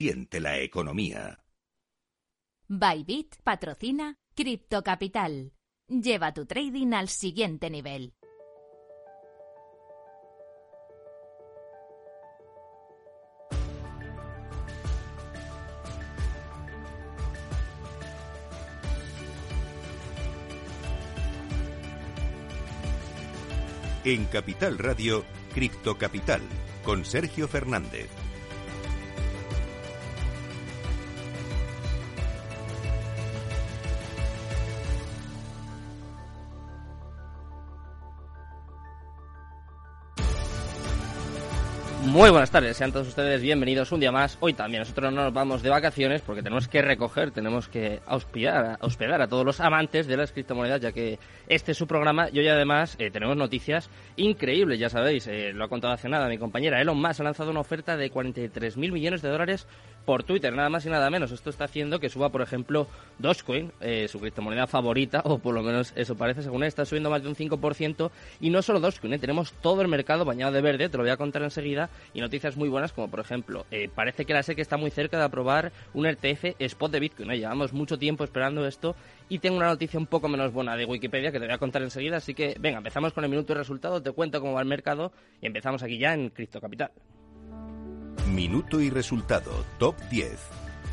Siente la economía. Bybit patrocina Cripto Capital. Lleva tu trading al siguiente nivel. En Capital Radio, Cripto Capital, con Sergio Fernández. Muy buenas tardes, sean todos ustedes bienvenidos un día más. Hoy también nosotros no nos vamos de vacaciones porque tenemos que recoger, tenemos que hospedar, hospedar a todos los amantes de las criptomonedas, ya que este es su programa y hoy además eh, tenemos noticias increíbles, ya sabéis, eh, lo ha contado hace nada mi compañera Elon Musk ha lanzado una oferta de 43 mil millones de dólares por Twitter, nada más y nada menos. Esto está haciendo que suba, por ejemplo, Dogecoin, eh, su criptomoneda favorita, o por lo menos eso parece, según él, está subiendo más de un 5%. Y no solo Dogecoin, eh, tenemos todo el mercado bañado de verde, te lo voy a contar enseguida. Y noticias muy buenas, como por ejemplo, eh, parece que la SEC está muy cerca de aprobar un RTF spot de Bitcoin. Llevamos mucho tiempo esperando esto. Y tengo una noticia un poco menos buena de Wikipedia que te voy a contar enseguida. Así que, venga, empezamos con el minuto de resultado, te cuento cómo va el mercado y empezamos aquí ya en Cripto Capital. Minuto y resultado, top 10.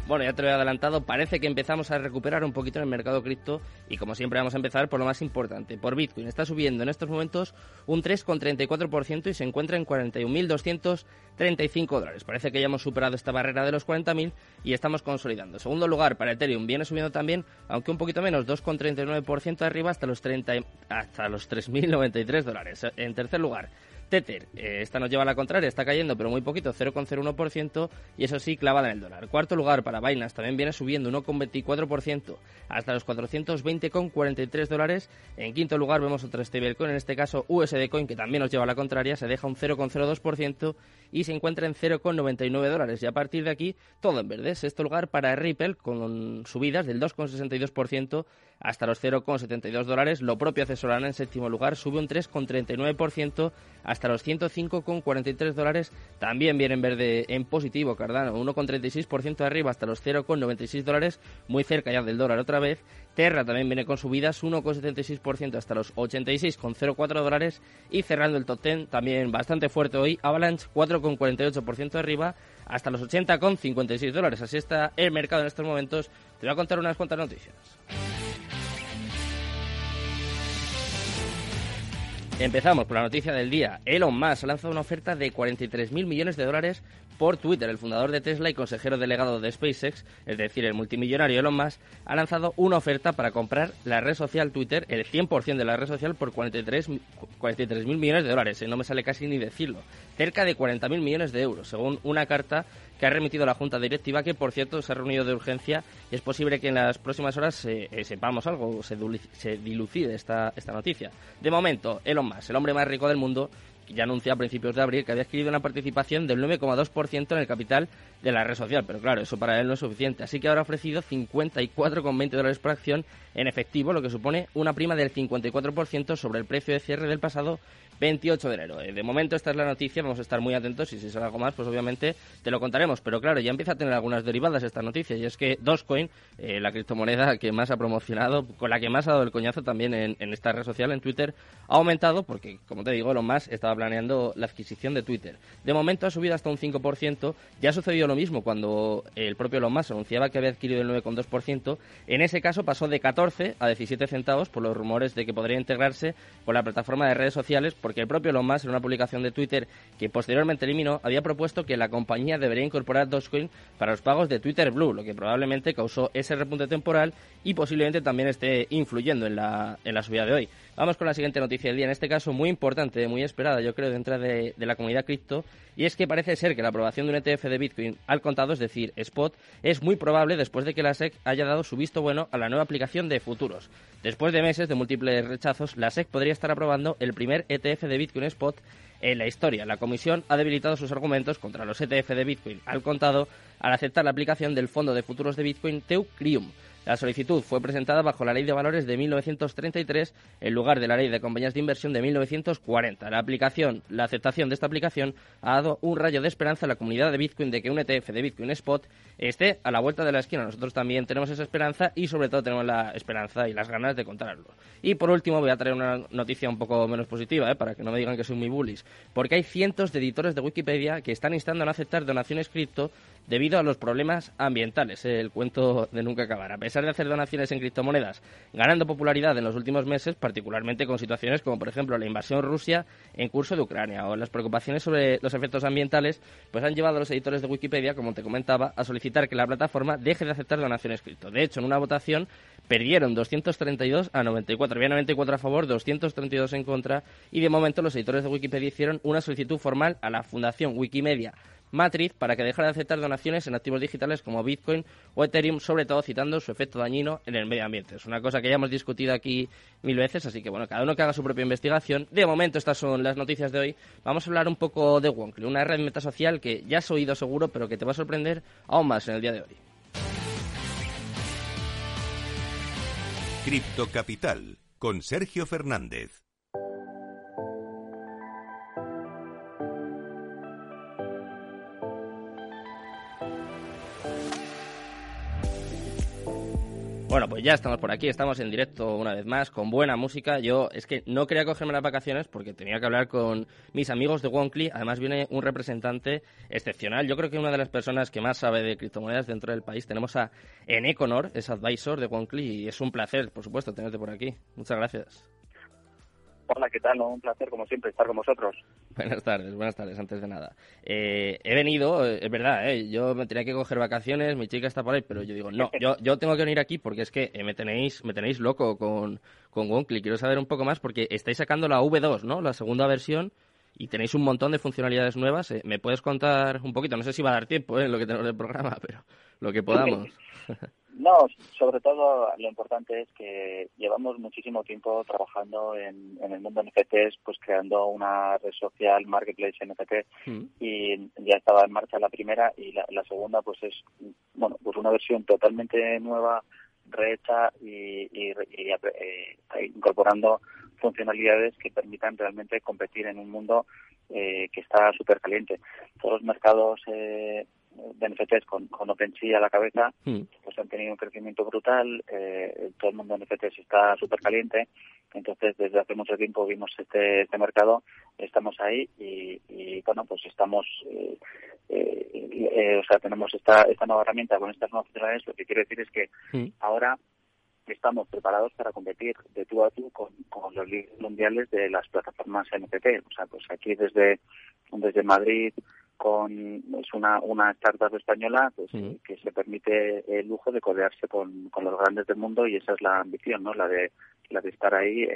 Bueno, ya te lo he adelantado, parece que empezamos a recuperar un poquito en el mercado cripto y como siempre vamos a empezar por lo más importante, por Bitcoin. Está subiendo en estos momentos un 3,34% y se encuentra en 41.235 dólares. Parece que ya hemos superado esta barrera de los 40.000 y estamos consolidando. segundo lugar, para Ethereum viene subiendo también, aunque un poquito menos, 2,39% arriba hasta los, 30, hasta los 3.093 dólares. En tercer lugar, Tether, eh, esta nos lleva a la contraria, está cayendo, pero muy poquito, 0,01%, y eso sí, clavada en el dólar. Cuarto lugar para Binance, también viene subiendo 1,24% hasta los 420,43 dólares. En quinto lugar vemos otra stablecoin, en este caso USD Coin, que también nos lleva a la contraria, se deja un 0,02% y se encuentra en 0,99 dólares. Y a partir de aquí, todo en verde. Sexto lugar para Ripple, con subidas del 2,62% hasta los 0,72 dólares. Lo propio hace Solana en séptimo lugar, sube un 3,39% hasta los 105,43 dólares. También viene en verde en positivo Cardano, 1,36% arriba hasta los 0,96 dólares, muy cerca ya del dólar otra vez. Terra también viene con subidas, 1,76% hasta los 86,04 dólares. Y cerrando el top 10, también bastante fuerte hoy, Avalanche 4,48% arriba hasta los 80,56 dólares. Así está el mercado en estos momentos. Te voy a contar unas cuantas noticias. Empezamos por la noticia del día. Elon Musk ha lanzado una oferta de 43.000 millones de dólares por Twitter. El fundador de Tesla y consejero delegado de SpaceX, es decir, el multimillonario Elon Musk, ha lanzado una oferta para comprar la red social Twitter, el 100% de la red social, por 43.000 43 millones de dólares. Eh, no me sale casi ni decirlo. Cerca de 40.000 millones de euros, según una carta que ha remitido la Junta Directiva, que por cierto se ha reunido de urgencia y es posible que en las próximas horas eh, sepamos algo, se, se dilucide esta, esta noticia. De momento, Elon Musk, el hombre más rico del mundo, ya anunció a principios de abril que había adquirido una participación del 9,2% en el capital de la red social, pero claro, eso para él no es suficiente, así que ahora ha ofrecido 54,20 dólares por acción en efectivo, lo que supone una prima del 54% sobre el precio de cierre del pasado 28 de enero. Eh, de momento esta es la noticia, vamos a estar muy atentos y si sale algo más, pues obviamente te lo contaremos. Pero claro, ya empieza a tener algunas derivadas esta noticia y es que Dogecoin, eh, la criptomoneda que más ha promocionado, con la que más ha dado el coñazo también en, esta red social, en Twitter, ha aumentado porque, como te digo, lo más estaba planeando la adquisición de Twitter. De momento ha subido hasta un 5%, ya ha sucedido lo mismo cuando el propio Elon Musk anunciaba que había adquirido el 9,2%. En ese caso pasó de 14 a 17 centavos por los rumores de que podría integrarse con la plataforma de redes sociales porque el propio Elon Musk, en una publicación de Twitter que posteriormente eliminó, había propuesto que la compañía debería incorporar Dogecoin para los pagos de Twitter Blue, lo que probablemente causó ese repunte temporal y posiblemente también esté influyendo en la, en la subida de hoy. Vamos con la siguiente noticia del día, en este caso muy importante, muy esperada, yo creo, dentro de, la comunidad cripto, y es que parece ser que la aprobación de un ETF de Bitcoin al contado, es decir, spot, es muy probable después de que la SEC haya dado su visto bueno a la nueva aplicación de futuros. Después de meses de múltiples rechazos, la SEC podría estar aprobando el primer ETF de Bitcoin spot en la historia. La comisión ha debilitado sus argumentos contra los ETF de Bitcoin al contado al aceptar la aplicación del fondo de futuros de Bitcoin Teucrium La solicitud fue presentada bajo la Ley de Valores de 1933 en lugar de la Ley de Compañías de Inversión de 1940. La aplicación, la aceptación de esta aplicación ha dado un rayo de esperanza a la comunidad de Bitcoin de que un ETF de Bitcoin Spot esté a la vuelta de la esquina. Nosotros también tenemos esa esperanza y sobre todo tenemos la esperanza y las ganas de contarlo. Y por último voy a traer una noticia un poco menos positiva, ¿eh? para que no me digan que soy muy bullish, porque hay cientos de editores de Wikipedia que están instando a no aceptar donaciones cripto debido a los problemas ambientales. El cuento de nunca acabar. A pesar de hacer donaciones en criptomonedas, ganando popularidad en los últimos meses, particularmente con situaciones como, por ejemplo, la invasión Rusia en curso de Ucrania o las preocupaciones sobre los efectos ambientales, pues han llevado a los editores de Wikipedia, como te comentaba, a solicitar que la plataforma deje de aceptar donaciones cripto. De hecho, en una votación perdieron 232 a 94. Había 94 a favor, 232 en contra y de momento los editores de Wikipedia hicieron una solicitud formal a la Fundación Wikimedia Matriz para que dejara de aceptar donaciones en activos digitales como Bitcoin o Ethereum, sobre todo citando su efecto dañino en el medio ambiente. Es una cosa que ya hemos discutido aquí mil veces, así que bueno, cada uno que haga su propia investigación. De momento, estas son las noticias de hoy. Vamos a hablar un poco de Wonkly, una red metasocial que ya has oído seguro, pero que te va a sorprender aún más en el día de hoy. Cripto Capital con Sergio Fernández. Bueno, pues ya estamos por aquí, estamos en directo una vez más, con buena música. Yo es que no quería cogerme las vacaciones porque tenía que hablar con mis amigos de Wonkly. Además viene un representante excepcional. Yo creo que una de las personas que más sabe de criptomonedas dentro del país. Tenemos a Eneconor, es advisor de Wonkly y es un placer, por supuesto, tenerte por aquí. Muchas gracias. Hola, ¿qué tal? Un placer, como siempre, estar con vosotros. Buenas tardes, buenas tardes, antes de nada. Eh, he venido, eh, es verdad, eh, yo me tenía que coger vacaciones, mi chica está por ahí, pero yo digo, no, yo, yo tengo que venir aquí porque es que me tenéis me tenéis loco con, con. Quiero saber un poco más porque estáis sacando la V2, ¿no? La segunda versión y tenéis un montón de funcionalidades nuevas. ¿Me puedes contar un poquito? No sé si va a dar tiempo en lo que tenemos el programa, pero lo que podamos. No, sobre todo lo importante es que llevamos muchísimo tiempo trabajando en, el mundo NFTs, pues creando una red social, Marketplace NFT, mm. y ya estaba en marcha la primera y la, segunda pues es, bueno, pues una versión totalmente nueva, rehecha y, eh, incorporando funcionalidades que permitan realmente competir en un mundo eh, que está súper caliente. Todos los mercados eh, de NFTs con, con OpenSea a la cabeza, hmm. pues han tenido un crecimiento brutal, eh, todo el mundo de NFTs está súper caliente, entonces desde hace mucho tiempo vimos este, este mercado, estamos ahí y, y bueno, pues estamos, eh, eh, eh, o sea, tenemos esta, esta nueva herramienta con estas nuevas funcionalidades, lo que quiere decir es que hmm. ahora estamos preparados para competir de tú a tú con, con los líderes mundiales de las plataformas NFT. O sea, pues aquí desde, desde Madrid, con es una, una startup española pues, que se permite el lujo de codearse con, con, los grandes del mundo y esa es la ambición, ¿no? La de, la de estar ahí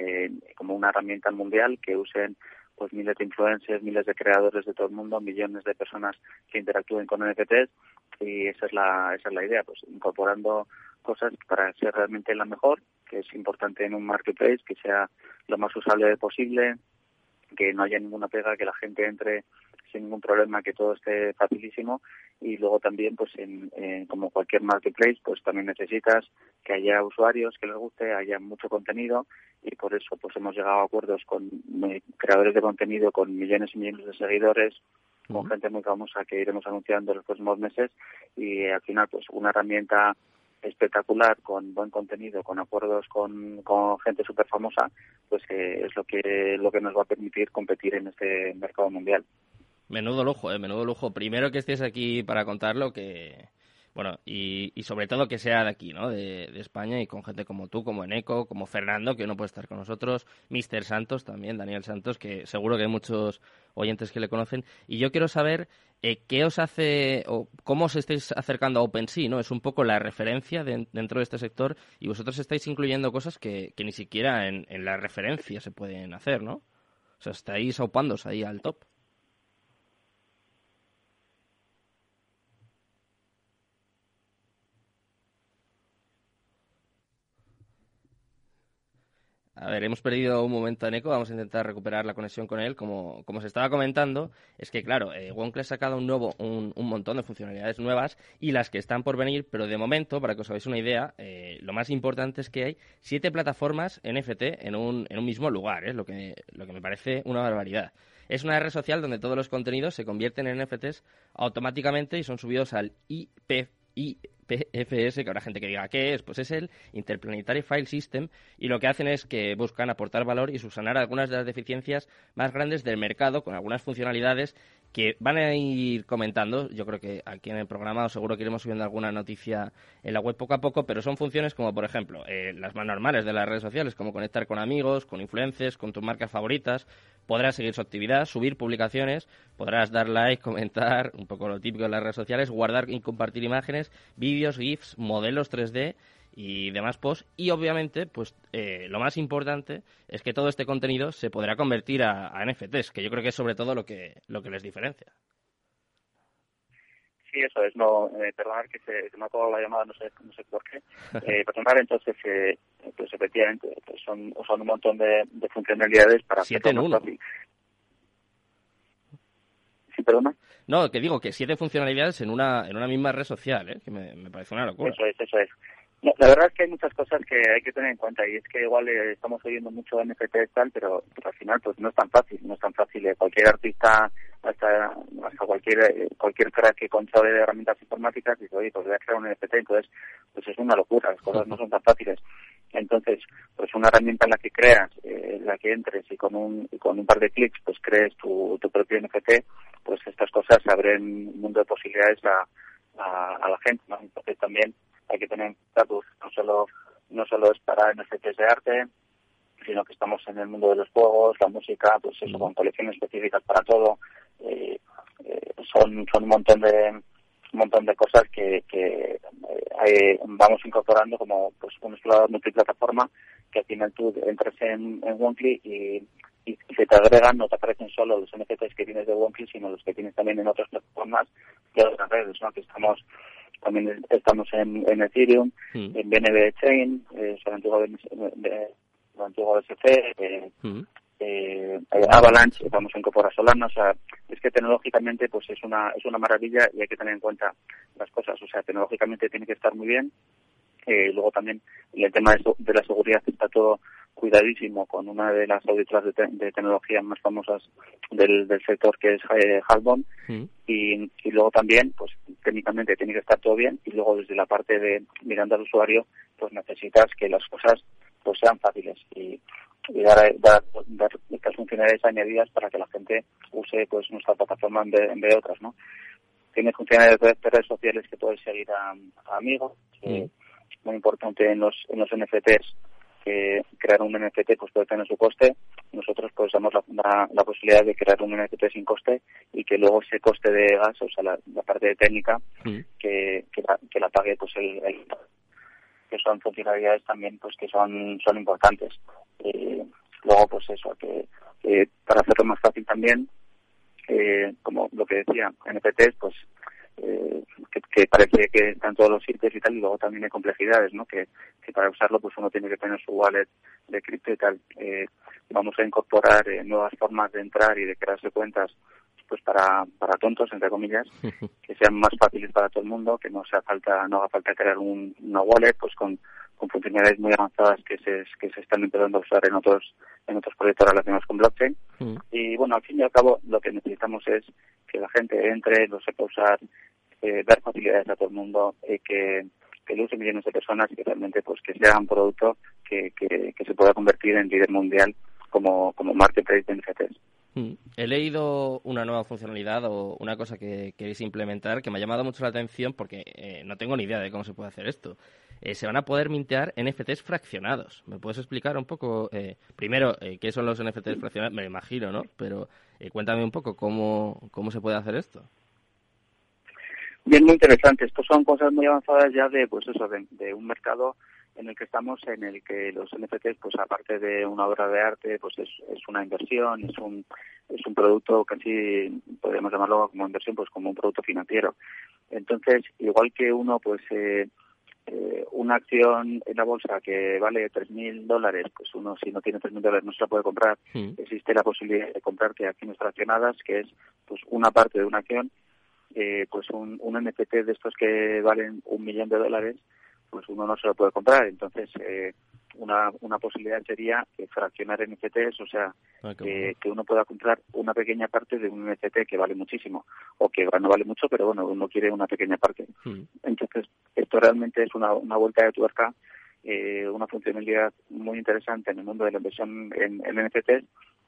como una herramienta mundial que usen pues miles de influencers, miles de creadores de todo el mundo, millones de personas que interactúen con NFTs y esa es la, esa es la idea, pues incorporando cosas para ser realmente la mejor, que es importante en un marketplace, que sea lo más usable posible, que no haya ninguna pega, que la gente entre sin ningún problema, que todo esté facilísimo. Y luego también pues en, como cualquier marketplace pues también necesitas que haya usuarios que les guste, haya mucho contenido. Y por eso pues hemos llegado a acuerdos con eh, creadores de contenido con millones y millones de seguidores con gente muy famosa que iremos anunciando en los próximos meses. Y al final pues una herramienta espectacular con buen contenido con acuerdos con, con gente súper famosa pues eh, es lo que lo que nos va a permitir competir en este mercado mundial Menudo lujo, eh, menudo lujo. Primero que estés aquí para contarlo, que bueno, y, sobre todo que sea de aquí, ¿no? De, de, España y con gente como tú, como Eneco, como Fernando, que no puede estar con nosotros, Mister Santos también, Daniel Santos, que seguro que hay muchos oyentes que le conocen. Y yo quiero saber eh, qué os hace o cómo os estáis acercando a OpenSea, ¿no? Es un poco la referencia dentro de este sector y vosotros estáis incluyendo cosas que, que ni siquiera en, en la referencia se pueden hacer, ¿no? O sea, estáis aupándose ahí al top. A ver, hemos perdido un momento en eco, vamos a intentar recuperar la conexión con él. Como, como se estaba comentando, es que, claro, eh, ha sacado un, nuevo, un, un, montón de funcionalidades nuevas y las que están por venir, pero de momento, para que os hagáis una idea, eh, lo más importante es que hay siete plataformas NFT en un, en un mismo lugar, es lo, que, lo que me parece una barbaridad. Es una red social donde todos los contenidos se convierten en NFTs automáticamente y son subidos al IP, IPFS, que habrá gente que diga qué es, pues es el Interplanetary File System y lo que hacen es que buscan aportar valor y subsanar algunas de las deficiencias más grandes del mercado con algunas funcionalidades que van a ir comentando. Yo creo que aquí en el programa seguro que iremos subiendo alguna noticia en la web poco a poco, pero son funciones como, por ejemplo, eh, las más normales de las redes sociales, como conectar con amigos, con influencers, con tus marcas favoritas. Podrás seguir su actividad, subir publicaciones, podrás dar like, comentar, un poco lo típico de las redes sociales, guardar y compartir imágenes, vídeos, GIFs, modelos 3D y demás posts. Y obviamente, pues eh, lo más importante es que todo este contenido se podrá convertir a, NFTs, que yo creo que es sobre todo lo que, lo que les diferencia. Sí, eso es. No, eh, perdonar que se, me ha acabado la llamada, no sé, no sé por qué. Eh, personal, entonces, eh, pues efectivamente, pues son, son un montón de, funcionalidades para Siete en uno. ¿Sí, perdona? No, que digo que siete funcionalidades en una, en una misma red social, ¿eh? que me, me parece una locura. Eso es, eso es la verdad es que hay muchas cosas que hay que tener en cuenta y es que igual eh, estamos oyendo mucho NFT y tal, pero, al final pues no es tan fácil, no es tan fácil. Eh, cualquier artista, hasta, hasta cualquier eh, cualquier crack que controle de herramientas informáticas dice, oye, pues voy a crear un NFT, entonces pues es una locura, las cosas no son tan fáciles. Entonces, pues una herramienta en la que creas, en la que entres y con un, con un par de clics pues crees tu, tu propio NFT, pues estas cosas abren un mundo de posibilidades a, a, la gente, ¿no? Entonces también hay que tener en cuenta pues, no solo no solo es para NFTs de arte sino que estamos en el mundo de los juegos la música pues eso con colecciones específicas para todo eh, eh, son son un montón de un montón de cosas que, que eh, vamos incorporando como pues un explorador multiplataforma que al final tú entras en, en Wonkly y, y se te agregan, no te aparecen solo los NFTs que tienes de Wonkly, sino los que tienes también en otras plataformas de otras redes, ¿no? Que estamos también estamos en, en Ethereum, mm. en BNB Chain, eh, el antiguo, de, el antiguo BSC, eh, mm. eh, Avalanche, vamos a incorporar Solana, o sea, es que tecnológicamente pues es una es una maravilla y hay que tener en cuenta las cosas, o sea, tecnológicamente tiene que estar muy bien, eh, luego también el tema de, de la seguridad está todo cuidadísimo con una de las auditoras de, tecnología más famosas del, del sector que es eh, mm. y, y, luego también pues técnicamente tiene que estar todo bien y luego desde la parte de mirando al usuario pues necesitas que las cosas pues sean fáciles y, y dar, dar, dar, estas funcionalidades añadidas para que la gente use pues nuestra plataforma en vez, de otras no tiene funcionalidades de redes sociales que puedes seguir a, amigos mm. Muy importante en los en los NFTs que crear un NFT pues puede tener su coste. Nosotros pues damos la, la, posibilidad de crear un NFT sin coste y que luego ese coste de gas, o sea, la, parte de técnica, que, que, la, que la pague pues el, que son funcionalidades también pues que son son importantes. Eh, luego pues eso, que, para hacerlo más fácil también, eh, como lo que decía, NFTs pues eh, que, parece que están todos los sitios y tal, y luego también hay complejidades, ¿no? Que, para usarlo pues uno tiene que tener su wallet de cripto y tal. Eh, vamos a incorporar eh, nuevas formas de entrar y de crearse cuentas pues para, para tontos, entre comillas, que sean más fáciles para todo el mundo, que no sea falta, no haga falta crear un, una wallet pues con, con funcionalidades muy avanzadas que se, que se están empezando a usar en otros, en otros proyectos relacionados con blockchain. Y bueno, al fin y al cabo lo que necesitamos es que la gente entre, lo sepa usar, eh, dar facilidades a todo el mundo, eh, que, que lo usen millones de personas y que realmente pues que sea un producto que, que, se pueda convertir en líder mundial como, como marketplace de NFTs. Mm. He leído una nueva funcionalidad o una cosa que queréis implementar que me ha llamado mucho la atención porque eh, no tengo ni idea de cómo se puede hacer esto. se van a poder mintear NFTs fraccionados. ¿Me puedes explicar un poco, primero, qué son los NFTs fraccionados? Me imagino, ¿no? Pero cuéntame un poco cómo, cómo se puede hacer esto. Bien, muy interesante. Estos son cosas muy avanzadas ya de, pues eso, de, un mercado en el que estamos, en el que los NFTs, pues aparte de una obra de arte, pues es, es una inversión, es un, es un producto casi, podríamos llamarlo como inversión, pues como un producto financiero. Entonces, igual que uno, pues, eh, eh, una acción en la bolsa que vale 3.000 dólares, pues uno si no tiene 3.000 dólares no se la puede comprar. Mm. Existe la posibilidad de comprarte acciones fraccionadas, que es pues una parte de una acción, eh, pues un, un NFT de estos que valen un millón de dólares, pues uno no se lo puede comprar. Entonces, eh, una, una posibilidad sería que fraccionar NFTs, o sea, Ah, que, que uno pueda comprar una pequeña parte de un NFT que vale muchísimo, o que no vale mucho, pero bueno, uno quiere una pequeña parte. Mm. Entonces, esto realmente es una, una vuelta de tuerca, eh, una funcionalidad muy interesante en el mundo de la inversión en, en NFTs,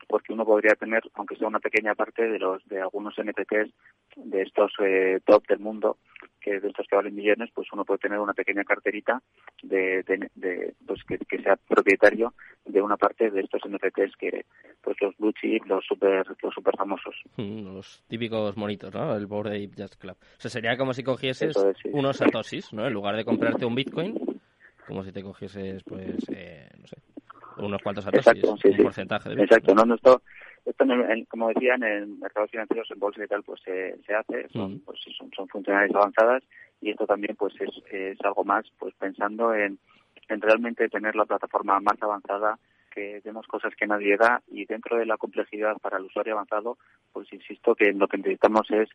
porque uno podría tener, aunque sea una pequeña parte de los de algunos NFTs de estos eh, top del mundo, que de estos que valen millones, pues uno puede tener una pequeña carterita de, de, de, pues que, que sea propietario de una parte de estos NFTs que pues los blue chip, los super los super famosos. Mm, Los típicos monitos, ¿no? El Bored Ape Jazz Club. O sea, sería como si cogieses Eso es, sí. unos satoshis, ¿no? En lugar de comprarte un Bitcoin, como si te cogieses, pues, eh, no sé, unos cuantos satoshis, Exacto, sí, un sí. porcentaje de Bitcoin. Exacto, no, no esto, esto en en- como decía, en el mercados financieros, en bolsa y tal, pues se, se hace, son, Mm. pues son, son funcionalidades avanzadas y esto también pues es, es algo más, pues pensando en, en realmente tener la plataforma más avanzada, que demos cosas que nadie da y dentro de la complejidad para el usuario avanzado, pues insisto que lo que necesitamos es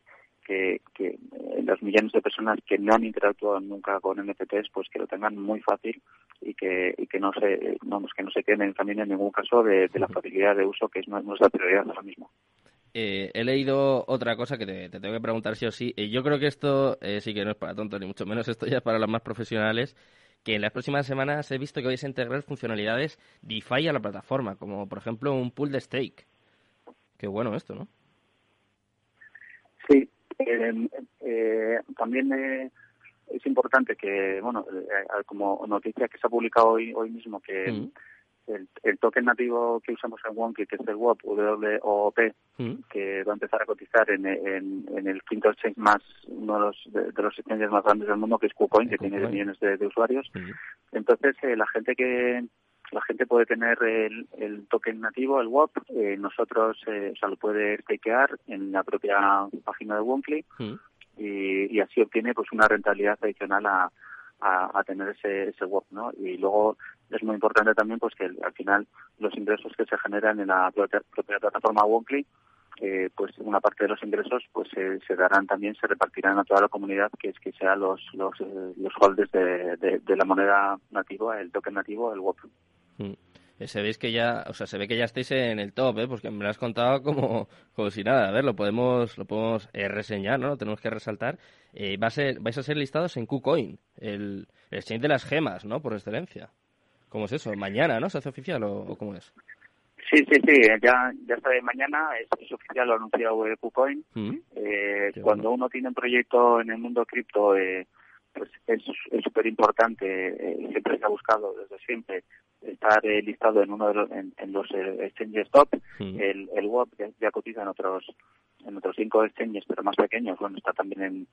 que, que eh, los millones de personas que no han interactuado nunca con NFTs, pues que lo tengan muy fácil y que, y que no se, vamos, que no se queden también en ningún caso de, de la facilidad de uso, que es nu- nuestra prioridad ahora mismo. Eh, he leído otra cosa que te, te tengo que preguntar sí o sí. Eh, yo creo que esto eh, sí que no es para tontos, ni mucho menos. Esto ya es para los más profesionales. Que en las próximas semanas he visto que vais a integrar funcionalidades DeFi a la plataforma, como por ejemplo un pool de stake. Qué bueno esto, ¿no? Sí, eh, también eh, es importante que, bueno, eh, como noticia que se ha publicado hoy hoy mismo, que Mm. el, el token nativo que usamos en Wonky, que es el WOP, WOP, Mm. que va a empezar a cotizar en, en, en el quinto exchange más, uno de los, de, de los exchanges más grandes del mundo, que es KuCoin, que tiene millones de, de usuarios. Mm. Entonces, eh, la gente que la gente puede tener el, el token nativo, el WOP, eh, nosotros, eh, o sea, lo puede stakear en la propia página de Wonkly Mm. y, y así obtiene pues una rentabilidad adicional a, a, a tener ese, ese WOP, ¿no? Y luego es muy importante también pues que al final los ingresos que se generan en la propia, propia plataforma Wonkly eh, pues una parte de los ingresos pues se, se darán también se repartirán a toda la comunidad que es que sean los los, eh, los holders de, de, de la moneda nativa el token nativo el WOP Se veis que ya, o sea, se ve que ya estáis en el top, ¿eh? Porque me lo has contado como, como si nada. A ver, lo podemos, lo podemos eh, reseñar, ¿no? Lo tenemos que resaltar. Eh, va a ser, vais a ser listados en KuCoin, el, el exchange de las gemas, ¿no? Por excelencia. ¿Cómo es eso? Mañana, ¿no? ¿Se hace oficial o, o cómo es? sí sí sí ya ya está de mañana es, es oficial lo ha anunciado eh, KuCoin Mm. Eh, cuando uno tiene un proyecto en el mundo cripto, eh, pues es súper importante, eh, siempre se ha buscado desde siempre estar eh, listado en uno de los, en, en los eh, exchanges top. Mm. El, el WOP ya, ya cotiza en otros en otros cinco exchanges, pero más pequeños. Bueno, está también en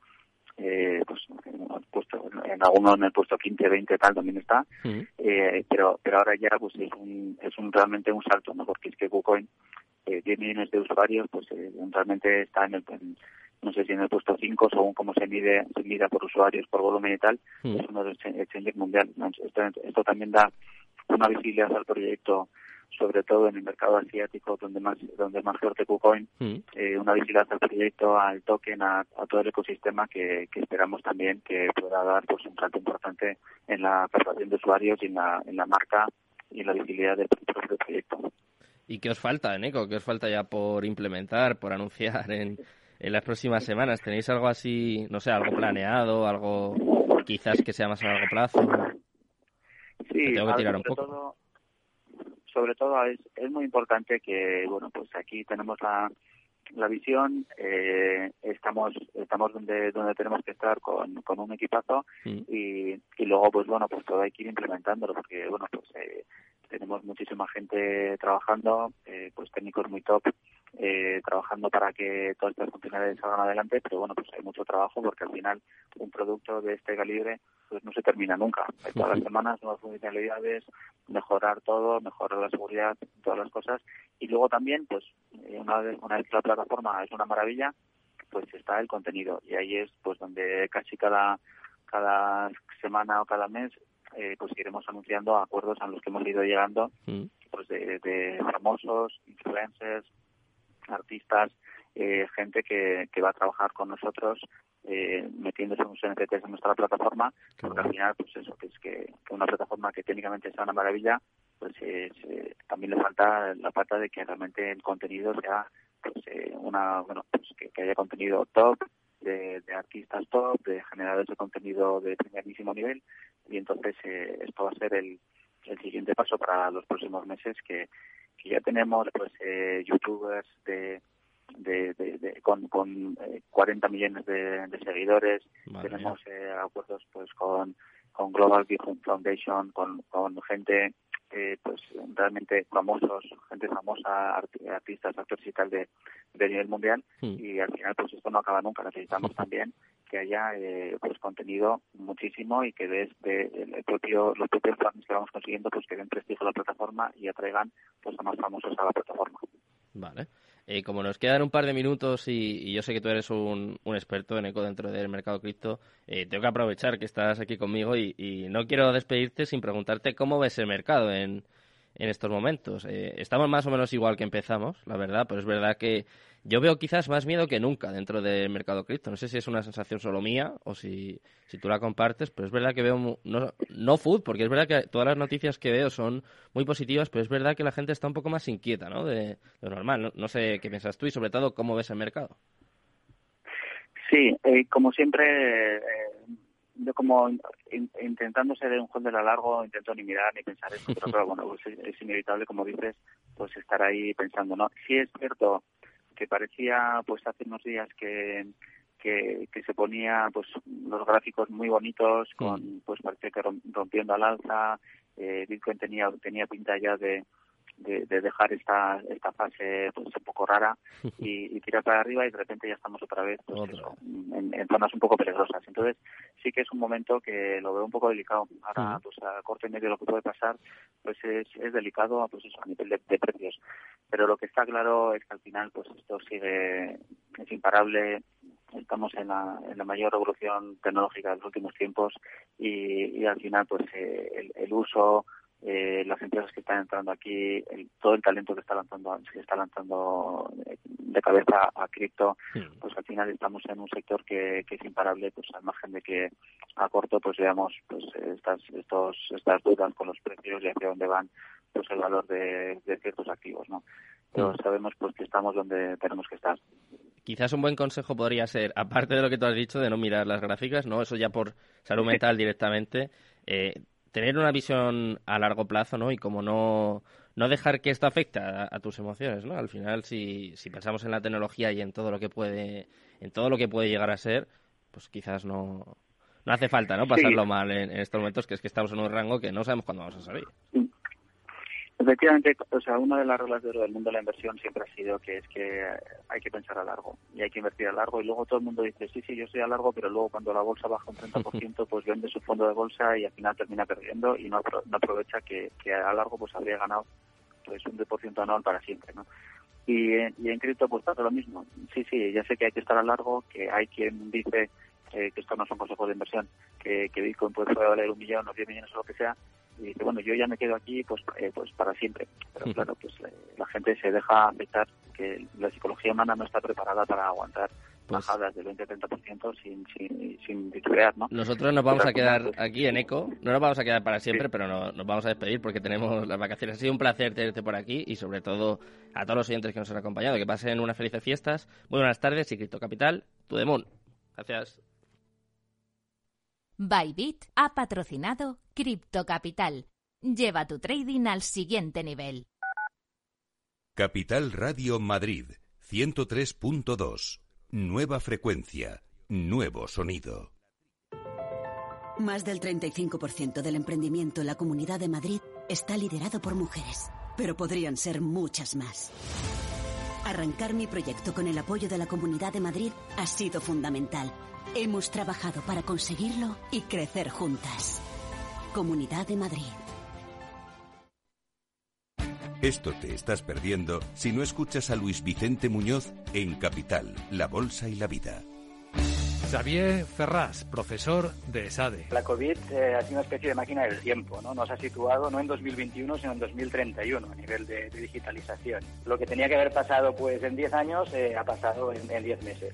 eh, pues en, puesto, en alguno en el puesto 15, 20 tal también está. Mm. Eh, pero pero ahora ya pues es un, es un realmente un salto, ¿no? Porque es que KuCoin eh, 10 millones de usuarios, pues eh, realmente está en el, en- no sé si en el puesto 5, según cómo se mide, se mida por usuarios, por volumen y tal, Mm. es uno de los exchan- exchanges mundiales. Esto, esto también da una visibilidad al proyecto, sobre todo en el mercado asiático, donde más donde es más fuerte KuCoin, Mm. eh, una visibilidad al proyecto, al token, a, a todo el ecosistema que, que esperamos también que pueda dar pues un salto importante en la captación de usuarios y en la, en la marca y en la visibilidad del propio proyecto. ¿Y qué os falta, Nico? ¿Qué os falta ya por implementar, por anunciar en, en las próximas semanas? ¿Tenéis algo así, no sé, algo planeado, algo quizás que sea más a largo plazo? Sí, Te tengo que tirar un sobre poco. Todo, sobre todo es, es muy importante que, bueno, pues aquí tenemos la, la visión, eh, estamos estamos donde donde tenemos que estar con, con un equipazo Mm. y, y luego, pues bueno, pues todo hay que ir implementándolo porque, bueno, pues eh, tenemos muchísima gente trabajando, eh, pues técnicos muy top, eh, trabajando para que todas estas funcionalidades salgan adelante, pero bueno, pues hay mucho trabajo porque al final un producto de este calibre pues no se termina nunca. Hay todas las semanas nuevas funcionalidades, mejorar todo, mejorar la seguridad, todas las cosas. Y luego también, pues eh, una vez, una vez que la plataforma es una maravilla, pues está el contenido. Y ahí es pues donde casi cada cada semana o cada mes eh, pues iremos anunciando acuerdos a los que hemos ido llegando mm. pues de, famosos, influencers, artistas, eh, gente que, que va a trabajar con nosotros eh, metiéndose unos NFTs en nuestra plataforma, porque al final, pues eso, que es que, una plataforma que técnicamente sea una maravilla, pues también le falta la pata de que realmente el contenido sea pues, eh, una, bueno, pues que, haya contenido top, de, artistas top, de generadores de contenido de primerísimo nivel, y entonces eh, esto va a ser el, el siguiente paso para los próximos meses que, que ya tenemos pues eh, youtubers de de, de, con, con 40 millones de, seguidores tenemos acuerdos pues con con Global Giving Foundation con, con gente eh, pues realmente famosos, gente famosa, artistas, actores y tal de, de nivel mundial hmm. y al final pues esto no acaba nunca, necesitamos también que haya eh, pues contenido muchísimo y que desde el propio, los propios fans que vamos consiguiendo pues que den prestigio a la plataforma y atraigan pues a más famosos a la plataforma. Vale. Eh, como nos quedan un par de minutos y, yo sé que tú eres un, experto en eco dentro del mercado cripto, eh, tengo que aprovechar que estás aquí conmigo y, y, no quiero despedirte sin preguntarte cómo ves el mercado en, en estos momentos. Eh, estamos más o menos igual que empezamos, la verdad, pero es verdad que yo veo quizás más miedo que nunca dentro del mercado cripto. No sé si es una sensación solo mía o si, si tú la compartes, pero es verdad que veo, no, no food, porque es verdad que todas las noticias que veo son muy positivas, pero es verdad que la gente está un poco más inquieta ¿no? de, lo normal. No, sé qué piensas tú y sobre todo cómo ves el mercado. Sí, eh, como siempre, eh, yo como intentando ser un juez de la largo, intento ni mirar ni pensar eso, pero bueno, pues es, inevitable, como dices, pues estar ahí pensando, ¿no? Sí es cierto que parecía, pues hace unos días que, que, se ponía, pues los gráficos muy bonitos, con, pues parecía que rompiendo al alza, eh, Bitcoin tenía, tenía pinta ya de, de, dejar esta esta fase pues un poco rara y, tirar para arriba y de repente ya estamos otra vez pues, en, zonas un poco peligrosas. Entonces sí que es un momento que lo veo un poco delicado. Ahora pues a corto y medio lo que puede pasar pues es, es delicado pues eso, a nivel de, precios. Pero lo que está claro es que al final pues esto sigue es imparable. Estamos en la, en la mayor revolución tecnológica de los últimos tiempos y, y al final pues eh, el, el uso eh, las empresas que están entrando aquí, todo el talento que está lanzando, que está lanzando eh, de cabeza a cripto, pues al final estamos en un sector que, que, es imparable, pues al margen de que a corto pues veamos pues estas estos estas dudas con los precios y hacia dónde van pues el valor de, ciertos activos, ¿no? Pero sabemos pues que estamos donde tenemos que estar. Quizás un buen consejo podría ser, aparte de lo que tú has dicho de no mirar las gráficas, ¿no? Eso ya por salud mental directamente, eh, tener una visión a largo plazo, ¿no? Y como no, no dejar que esto afecte a, tus emociones, ¿no? Al final, si, si pensamos en la tecnología y en todo lo que puede, en todo lo que puede llegar a ser, pues quizás no, no hace falta, ¿no? Pasarlo mal en, en, estos momentos, que es que estamos en un rango que no sabemos cuándo vamos a salir. Efectivamente, o sea, una de las reglas de oro del mundo de la inversión siempre ha sido que es que hay que pensar a largo y hay que invertir a largo y luego todo el mundo dice, sí, sí, yo estoy a largo, pero luego cuando la bolsa baja un 30%, pues vende su fondo de bolsa y al final termina perdiendo y no, no aprovecha que, que, a largo pues habría ganado pues un 10% anual para siempre, ¿no? Y, y en cripto pues pasa lo mismo. Sí, sí, ya sé que hay que estar a largo, que hay quien dice eh, que esto no son consejos de inversión, que, que Bitcoin puede valer un millón o diez millones o lo que sea, y dice, bueno, yo ya me quedo aquí pues eh, pues para siempre. Pero claro, pues eh, la gente se deja afectar que la psicología humana no está preparada para aguantar pues bajadas del 20-30% sin, sin, sin titubear, ¿no? Nosotros nos vamos a quedar aquí en ECO, no nos vamos a quedar para siempre, pero no, nos vamos a despedir porque tenemos las vacaciones. Ha sido un placer tenerte por aquí y sobre todo a todos los oyentes que nos han acompañado. Que pasen unas felices fiestas. Muy buenas tardes y Cripto Capital, tu demon. Gracias. Bybit ha patrocinado Crypto Capital. Lleva tu trading al siguiente nivel. Capital Radio Madrid 103.2. Nueva frecuencia, nuevo sonido. Más del 35% del emprendimiento en la Comunidad de Madrid está liderado por mujeres, pero podrían ser muchas más. Arrancar mi proyecto con el apoyo de la Comunidad de Madrid ha sido fundamental Hemos trabajado para conseguirlo y crecer juntas. Comunidad de Madrid. Esto te estás perdiendo si no escuchas a Luis Vicente Muñoz en Capital, La Bolsa y la Vida. Xavier Ferraz, profesor de SADE. La COVID eh, ha sido una especie de máquina del tiempo, ¿no? Nos ha situado no en 2021, sino en 2031 a nivel de, digitalización. Lo que tenía que haber pasado pues en 10 años eh, ha pasado en, en 10 meses.